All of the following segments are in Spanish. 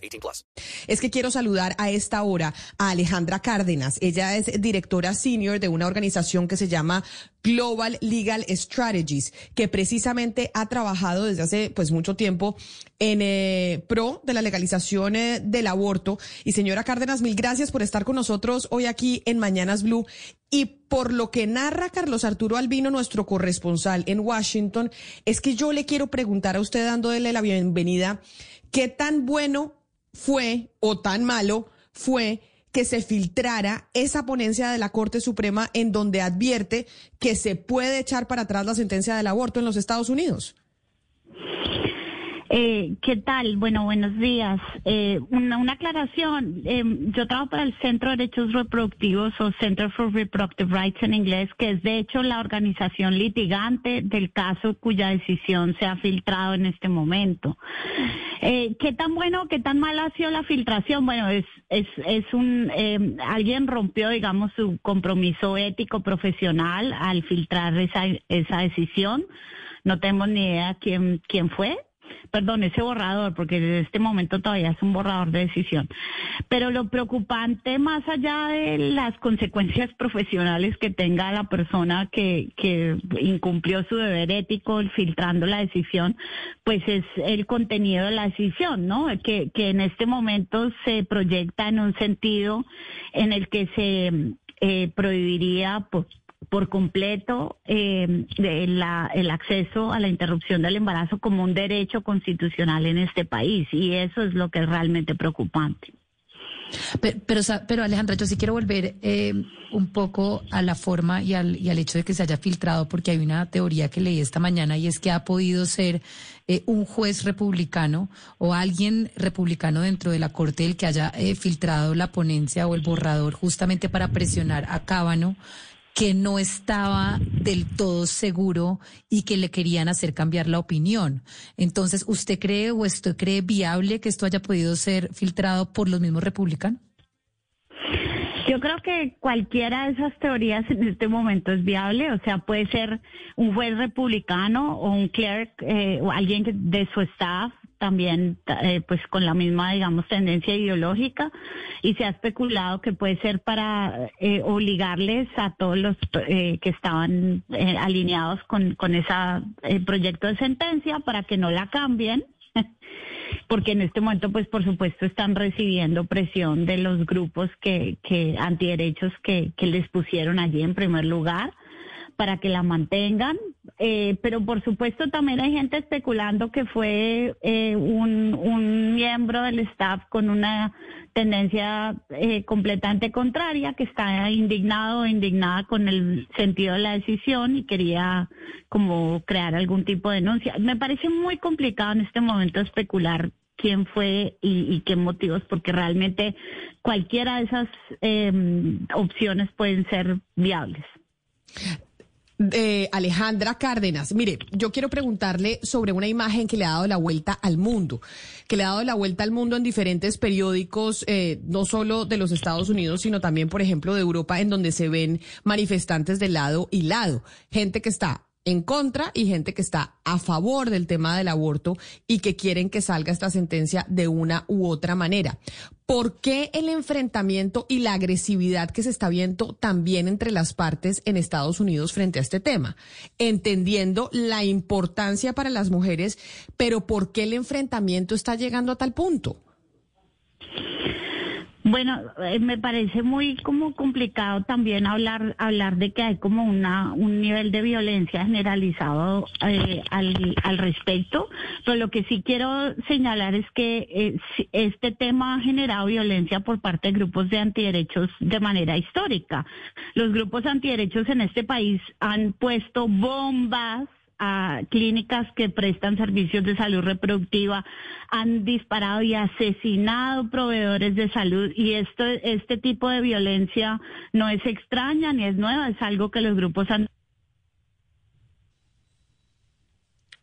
18 plus. Es que quiero saludar a esta hora a Alejandra Cárdenas. Ella es directora senior de una organización que se llama Global Legal Strategies, que precisamente ha trabajado desde hace pues mucho tiempo en eh, pro de la legalización eh, del aborto. Y señora Cárdenas, mil gracias por estar con nosotros hoy aquí en Mañanas Blue. Y por lo que narra Carlos Arturo Albino, nuestro corresponsal en Washington, es que yo le quiero preguntar a usted, dándole la bienvenida, ¿qué tan bueno fue o tan malo fue que se filtrara esa ponencia de la Corte Suprema en donde advierte que se puede echar para atrás la sentencia del aborto en los Estados Unidos? Eh, ¿Qué tal? Bueno, buenos días. Eh, una, una, aclaración. Eh, yo trabajo para el Centro de Derechos Reproductivos o Center for Reproductive Rights en inglés, que es de hecho la organización litigante del caso cuya decisión se ha filtrado en este momento. Eh, ¿Qué tan bueno, qué tan mala ha sido la filtración? Bueno, es, es, es un, eh, alguien rompió, digamos, su compromiso ético profesional al filtrar esa, esa decisión. No tenemos ni idea quién, quién fue perdón, ese borrador, porque en este momento todavía es un borrador de decisión. Pero lo preocupante, más allá de las consecuencias profesionales que tenga la persona que, que incumplió su deber ético filtrando la decisión, pues es el contenido de la decisión, ¿no? Que, que en este momento se proyecta en un sentido en el que se eh, prohibiría pues, por completo eh, la, el acceso a la interrupción del embarazo como un derecho constitucional en este país y eso es lo que es realmente preocupante. Pero, pero, pero Alejandra, yo sí quiero volver eh, un poco a la forma y al, y al hecho de que se haya filtrado, porque hay una teoría que leí esta mañana y es que ha podido ser eh, un juez republicano o alguien republicano dentro de la Corte el que haya eh, filtrado la ponencia o el borrador justamente para presionar a Cábano que no estaba del todo seguro y que le querían hacer cambiar la opinión. Entonces, ¿usted cree o usted cree viable que esto haya podido ser filtrado por los mismos republicanos? Yo creo que cualquiera de esas teorías en este momento es viable, o sea, puede ser un juez republicano o un clerk eh, o alguien de su staff también eh, pues con la misma digamos tendencia ideológica y se ha especulado que puede ser para eh, obligarles a todos los eh, que estaban eh, alineados con con ese eh, proyecto de sentencia para que no la cambien porque en este momento, pues por supuesto, están recibiendo presión de los grupos que, que antiderechos que, que les pusieron allí en primer lugar para que la mantengan, eh, pero por supuesto también hay gente especulando que fue eh, un, miembro del staff con una tendencia eh, completamente contraria, que está indignado o indignada con el sentido de la decisión y quería como crear algún tipo de denuncia. Me parece muy complicado en este momento especular quién fue y, y qué motivos, porque realmente cualquiera de esas eh, opciones pueden ser viables. Eh, Alejandra Cárdenas, mire, yo quiero preguntarle sobre una imagen que le ha dado la vuelta al mundo, que le ha dado la vuelta al mundo en diferentes periódicos, eh, no solo de los Estados Unidos, sino también, por ejemplo, de Europa, en donde se ven manifestantes de lado y lado, gente que está en contra y gente que está a favor del tema del aborto y que quieren que salga esta sentencia de una u otra manera. ¿Por qué el enfrentamiento y la agresividad que se está viendo también entre las partes en Estados Unidos frente a este tema? Entendiendo la importancia para las mujeres, pero ¿por qué el enfrentamiento está llegando a tal punto? Bueno, eh, me parece muy como complicado también hablar hablar de que hay como una un nivel de violencia generalizado eh, al, al respecto. Pero lo que sí quiero señalar es que eh, este tema ha generado violencia por parte de grupos de antiderechos de manera histórica. Los grupos antiderechos en este país han puesto bombas a clínicas que prestan servicios de salud reproductiva, han disparado y asesinado proveedores de salud y esto, este tipo de violencia no es extraña ni es nueva, es algo que los grupos han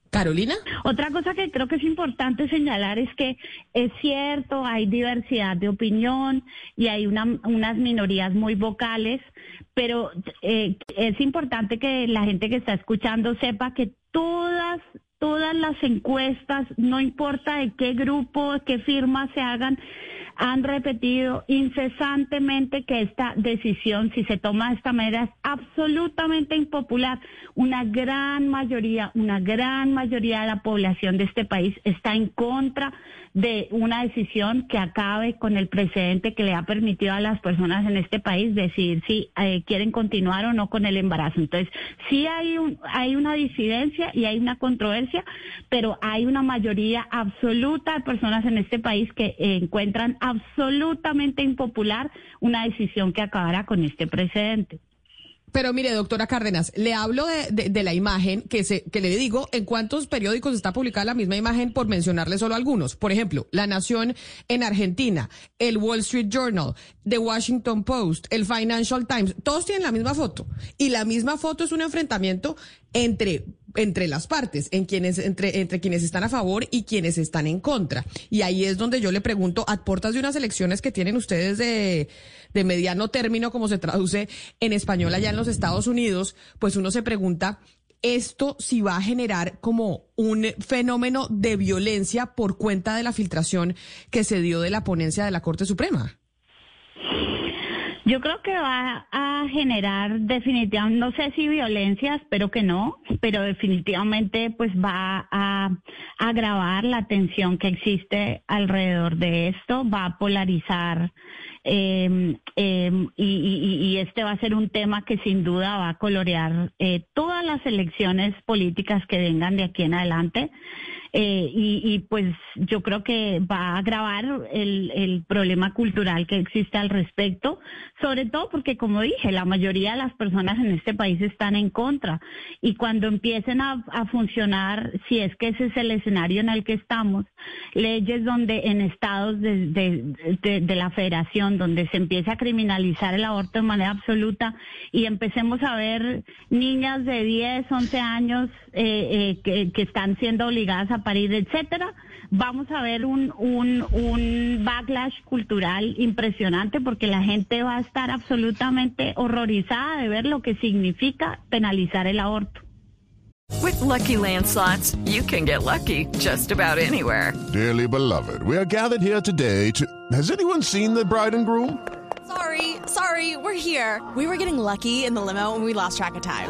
Carolina. Otra cosa que creo que es importante señalar es que es cierto, hay diversidad de opinión y hay una, unas minorías muy vocales, pero eh, es importante que la gente que está escuchando sepa que todas todas las encuestas, no importa de qué grupo, qué firma se hagan, han repetido incesantemente que esta decisión, si se toma de esta manera, es absolutamente impopular. Una gran mayoría, una gran mayoría de la población de este país está en contra de una decisión que acabe con el precedente que le ha permitido a las personas en este país decidir si eh, quieren continuar o no con el embarazo. Entonces, sí hay, un, hay una disidencia y hay una controversia, pero hay una mayoría absoluta de personas en este país que encuentran absolutamente impopular una decisión que acabara con este precedente. Pero mire, doctora Cárdenas, le hablo de, de, la imagen que, se, que le digo en cuántos periódicos está publicada la misma imagen por mencionarle solo algunos. Por ejemplo, La Nación en Argentina, el Wall Street Journal, The Washington Post, el Financial Times, todos tienen la misma foto. Y la misma foto es un enfrentamiento entre entre las partes, en quienes, entre, entre quienes están a favor y quienes están en contra. Y ahí es donde yo le pregunto, a puertas de unas elecciones que tienen ustedes de, de mediano término, como se traduce en español allá en los Estados Unidos, pues uno se pregunta, esto si va a generar como un fenómeno de violencia por cuenta de la filtración que se dio de la ponencia de la Corte Suprema. Yo creo que va a generar definitivamente, no sé si violencia, espero que no, pero definitivamente pues va a agravar la tensión que existe alrededor de esto, va a polarizar eh, y, y, este va a ser un tema que sin duda va a colorear eh, todas las elecciones políticas que vengan de aquí en adelante. Eh, y, pues yo creo que va a agravar el, el, problema cultural que existe al respecto, sobre todo porque, como dije, la mayoría de las personas en este país están en contra. Y cuando empiecen a, funcionar, si es que ese es el escenario en el que estamos, leyes donde en estados de, la federación, donde se empiece a criminalizar el aborto de manera absoluta y empecemos a ver niñas de 10, 11 años eh, eh, que, que están siendo obligadas a parir, etcétera, vamos a ver un, un, un backlash cultural impresionante porque la gente va a estar absolutamente horrorizada de ver lo que significa penalizar el aborto. With lucky landslots, you can get lucky just about anywhere. Dearly beloved, we are gathered here today to. Has anyone seen the bride and groom? Sorry, sorry, we're here. We were getting lucky in the limo and we lost track of time.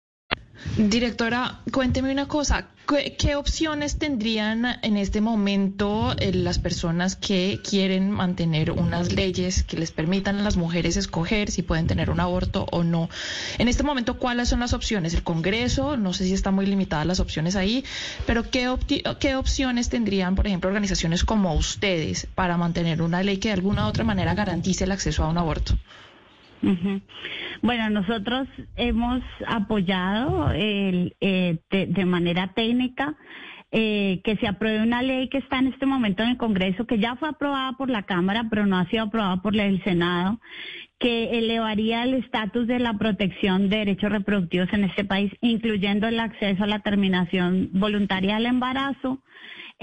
Directora, cuénteme una cosa. ¿Qué, opciones tendrían en este momento eh, las personas que quieren mantener unas leyes que les permitan a las mujeres escoger si pueden tener un aborto o no? En este momento, ¿cuáles son las opciones? El Congreso, no sé si están muy limitadas las opciones ahí, pero ¿qué, qué opciones tendrían, por ejemplo, organizaciones como ustedes para mantener una ley que de alguna u otra manera garantice el acceso a un aborto? Bueno, nosotros hemos apoyado el, eh, de, manera técnica eh, que se apruebe una ley que está en este momento en el Congreso, que ya fue aprobada por la Cámara, pero no ha sido aprobada por el Senado, que elevaría el estatus de la protección de derechos reproductivos en este país, incluyendo el acceso a la terminación voluntaria del embarazo,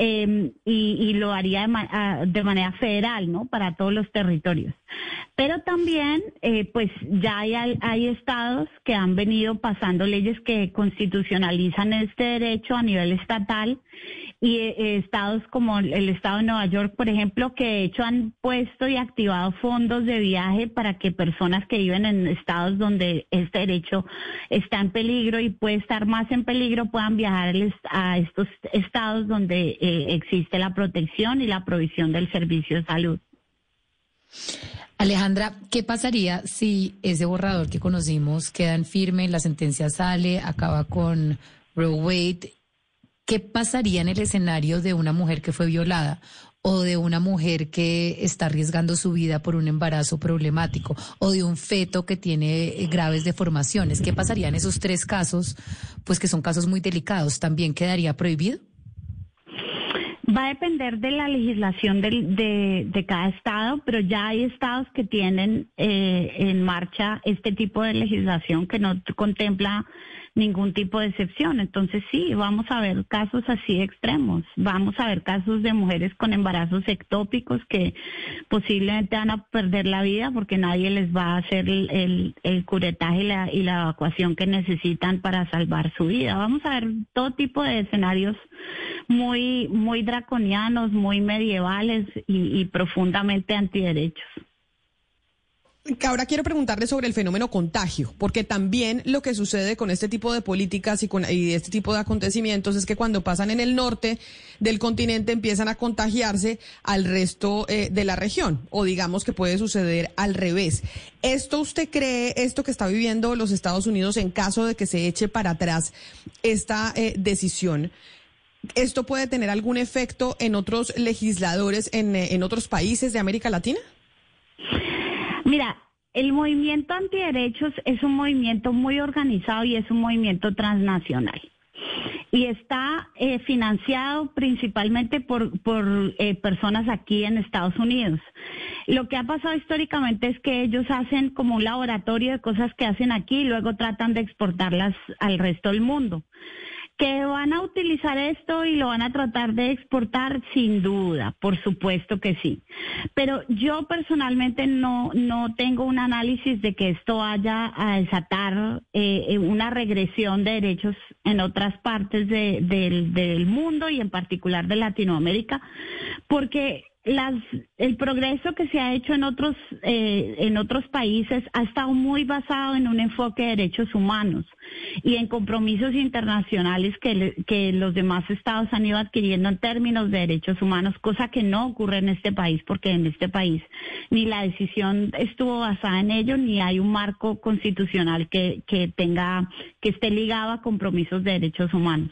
eh, y, lo haría de, de, manera federal, ¿no? Para todos los territorios. Pero también, eh, pues ya hay, hay estados que han venido pasando leyes que constitucionalizan este derecho a nivel estatal y eh, estados como el estado de Nueva York, por ejemplo, que de hecho han puesto y activado fondos de viaje para que personas que viven en estados donde este derecho está en peligro y puede estar más en peligro puedan viajar a estos estados donde eh, existe la protección y la provisión del servicio de salud. Alejandra, ¿qué pasaría si ese borrador que conocimos queda en firme, la sentencia sale, acaba con Roe Wade? ¿Qué pasaría en el escenario de una mujer que fue violada o de una mujer que está arriesgando su vida por un embarazo problemático o de un feto que tiene eh, graves deformaciones? ¿Qué pasaría en esos tres casos, pues que son casos muy delicados? ¿También quedaría prohibido? Va a depender de la legislación del- de, de cada estado, pero ya hay estados que tienen eh, en marcha este tipo de legislación que no contempla ningún tipo de excepción. Entonces sí, vamos a ver casos así extremos. Vamos a ver casos de mujeres con embarazos ectópicos que posiblemente van a perder la vida porque nadie les va a hacer el, el- curetaje y la, y la evacuación que necesitan para salvar su vida. Vamos a ver todo tipo de escenarios muy, muy draconianos, muy medievales y profundamente antiderechos. Ahora quiero preguntarle sobre el fenómeno contagio, porque también lo que sucede con este tipo de políticas y con este tipo de acontecimientos es que cuando pasan en el norte del continente empiezan a contagiarse al resto eh, de la región, o digamos que puede suceder al revés. ¿Esto usted cree, esto que está viviendo los Estados Unidos en caso de que se eche para atrás esta eh, decisión? ¿Esto puede tener algún efecto en otros legisladores en, eh, en otros países de América Latina? Mira, el movimiento antiderechos es un movimiento muy organizado y es un movimiento transnacional. Y está eh, financiado principalmente por, por eh, personas aquí en Estados Unidos. Lo que ha pasado históricamente es que ellos hacen como un laboratorio de cosas que hacen aquí y luego tratan de exportarlas al resto del mundo. Que van a utilizar esto y lo van a tratar de exportar sin duda, por supuesto que sí. Pero yo personalmente no, no tengo un análisis de que esto vaya a desatar eh, una regresión de derechos en otras partes de- del, del mundo y en particular de Latinoamérica, porque las, el progreso que se ha hecho en otros, eh, en otros países ha estado muy basado en un enfoque de derechos humanos y en compromisos internacionales que, le- que los demás estados han ido adquiriendo en términos de derechos humanos, cosa que no ocurre en este país, porque en este país ni la decisión estuvo basada en ello, ni hay un marco constitucional que, que tenga, que esté ligado a compromisos de derechos humanos.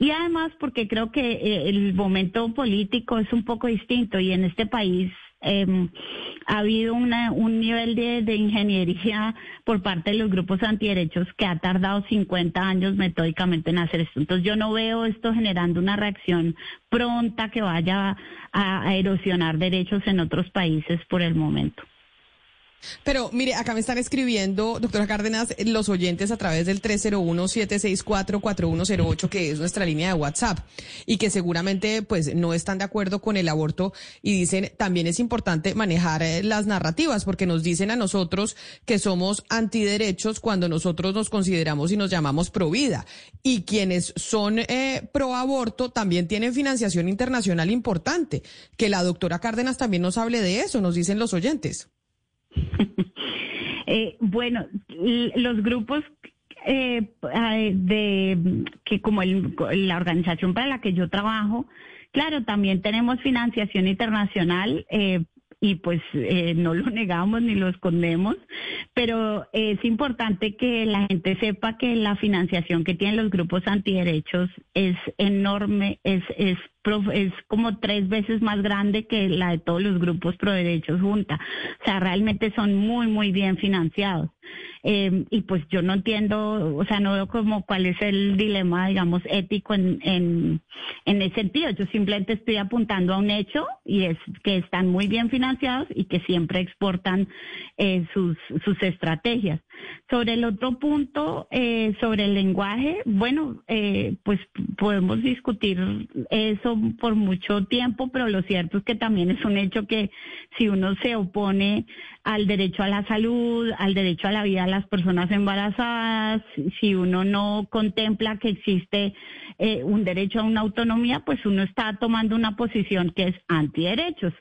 Y además porque creo que eh, el momento político es un poco distinto y en este país eh, ha habido un nivel de, ingeniería por parte de los grupos antiderechos que ha tardado 50 años metódicamente en hacer esto. Entonces yo no veo esto generando una reacción pronta que vaya a erosionar derechos en otros países por el momento. Pero mire, acá me están escribiendo, doctora Cárdenas, los oyentes a través del 301-764-4108, que es nuestra línea de WhatsApp, y que seguramente pues no están de acuerdo con el aborto y dicen también es importante manejar eh, las narrativas porque nos dicen a nosotros que somos antiderechos cuando nosotros nos consideramos y nos llamamos pro vida. Y quienes son eh, pro aborto también tienen financiación internacional importante. Que la doctora Cárdenas también nos hable de eso, nos dicen los oyentes. Eh, bueno, los grupos eh, eh, de que como el- la organización para la que yo trabajo, claro, también tenemos financiación internacional. eh, y pues eh, no lo negamos ni lo escondemos, pero es importante que la gente sepa que la financiación que tienen los grupos antiderechos es enorme, es, es, es como tres veces más grande que la de todos los grupos pro derechos junta. O sea, realmente son muy, muy bien financiados. Eh, y pues yo no entiendo, o sea, no veo como cuál es el dilema, digamos, ético en, en, en ese sentido. Yo simplemente estoy apuntando a un hecho y es que están muy bien financiados y que siempre exportan eh, sus, sus estrategias. Sobre el otro punto, eh, sobre el lenguaje, bueno, eh, pues podemos discutir eso por mucho tiempo, pero lo cierto es que también es un hecho que si uno se opone al derecho a la salud, al derecho a la vida de las personas embarazadas, si uno no contempla que existe eh, un derecho a una autonomía, pues uno está tomando una posición que es antiderechos.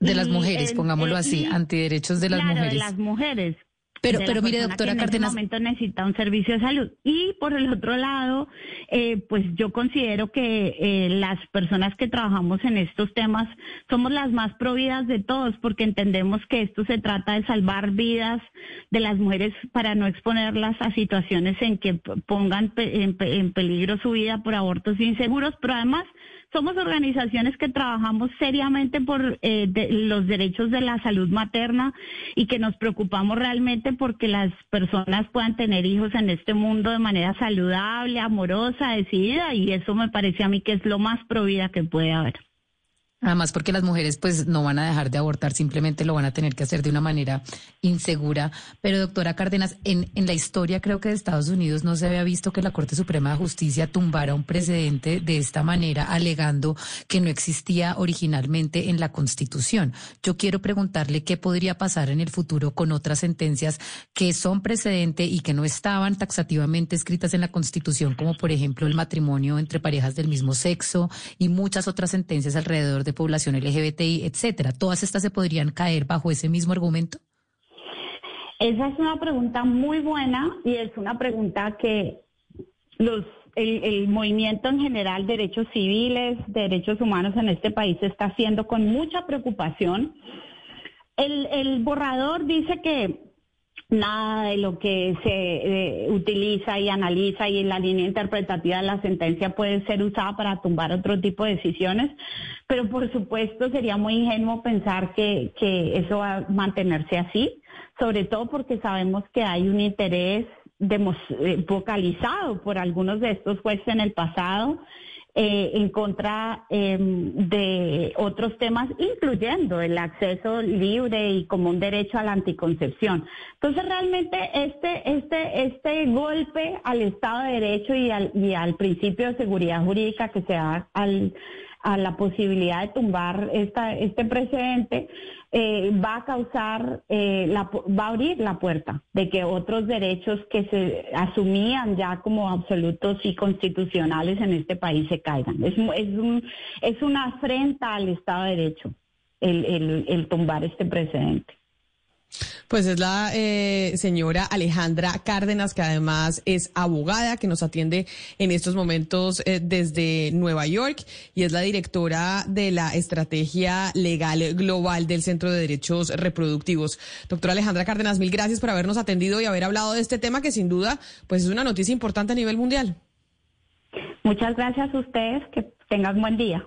De las mujeres, pongámoslo eh, así, y- antiderechos de las claro, mujeres. de las mujeres. Pero, de pero mire, doctora que en Cárdenas- ese momento necesita un servicio de salud. Y por el otro lado, eh, pues yo considero que eh, las personas que trabajamos en estos temas somos las más providas de todos, porque entendemos que esto se trata de salvar vidas de las mujeres para no exponerlas a situaciones en que pongan en, en peligro su vida por abortos inseguros, pero además somos organizaciones que trabajamos seriamente por eh, los derechos de la salud materna y que nos preocupamos realmente porque las personas puedan tener hijos en este mundo de manera saludable, amorosa, decidida y eso me parece a mí que es lo más provida que puede haber. Además, porque las mujeres pues no van a dejar de abortar, simplemente lo van a tener que hacer de una manera insegura. Pero doctora Cárdenas, en, en la historia creo que de Estados Unidos no se había visto que la Corte Suprema de Justicia tumbara un precedente de esta manera, alegando que no existía originalmente en la Constitución. Yo quiero preguntarle qué podría pasar en el futuro con otras sentencias que son precedente y que no estaban taxativamente escritas en la Constitución, como por ejemplo el matrimonio entre parejas del mismo sexo y muchas otras sentencias alrededor de población LGBTI, etcétera. Todas estas se podrían caer bajo ese mismo argumento. Esa es una pregunta muy buena y es una pregunta que los el, movimiento en general, derechos civiles, derechos humanos en este país está haciendo con mucha preocupación. El borrador dice que nada de lo que se eh, utiliza y analiza y la línea interpretativa de la sentencia puede ser usada para tumbar otro tipo de decisiones, pero por supuesto sería muy ingenuo pensar que, que eso va a mantenerse así, sobre todo porque sabemos que hay un interés demos- eh, vocalizado por algunos de estos jueces en el pasado eh, en contra eh, de otros temas, incluyendo el acceso libre y como un derecho a la anticoncepción. Entonces, realmente este, este, este golpe al Estado de Derecho y al, y al principio de seguridad jurídica que se da al, a la posibilidad de tumbar esta, este precedente, eh, va a causar, eh, va a abrir la puerta de que otros derechos que se asumían ya como absolutos y constitucionales en este país se caigan. Es, es, un, es una afrenta al Estado de Derecho el, el, el tumbar este precedente. Pues es la eh, señora Alejandra Cárdenas, que además es abogada, que nos atiende en estos momentos eh, desde Nueva York y es la directora de la Estrategia Legal Global del Centro de Derechos Reproductivos. Doctora Alejandra Cárdenas, mil gracias por habernos atendido y haber hablado de este tema que sin duda pues es una noticia importante a nivel mundial. Muchas gracias a ustedes, que tengan buen día.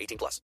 18 plus.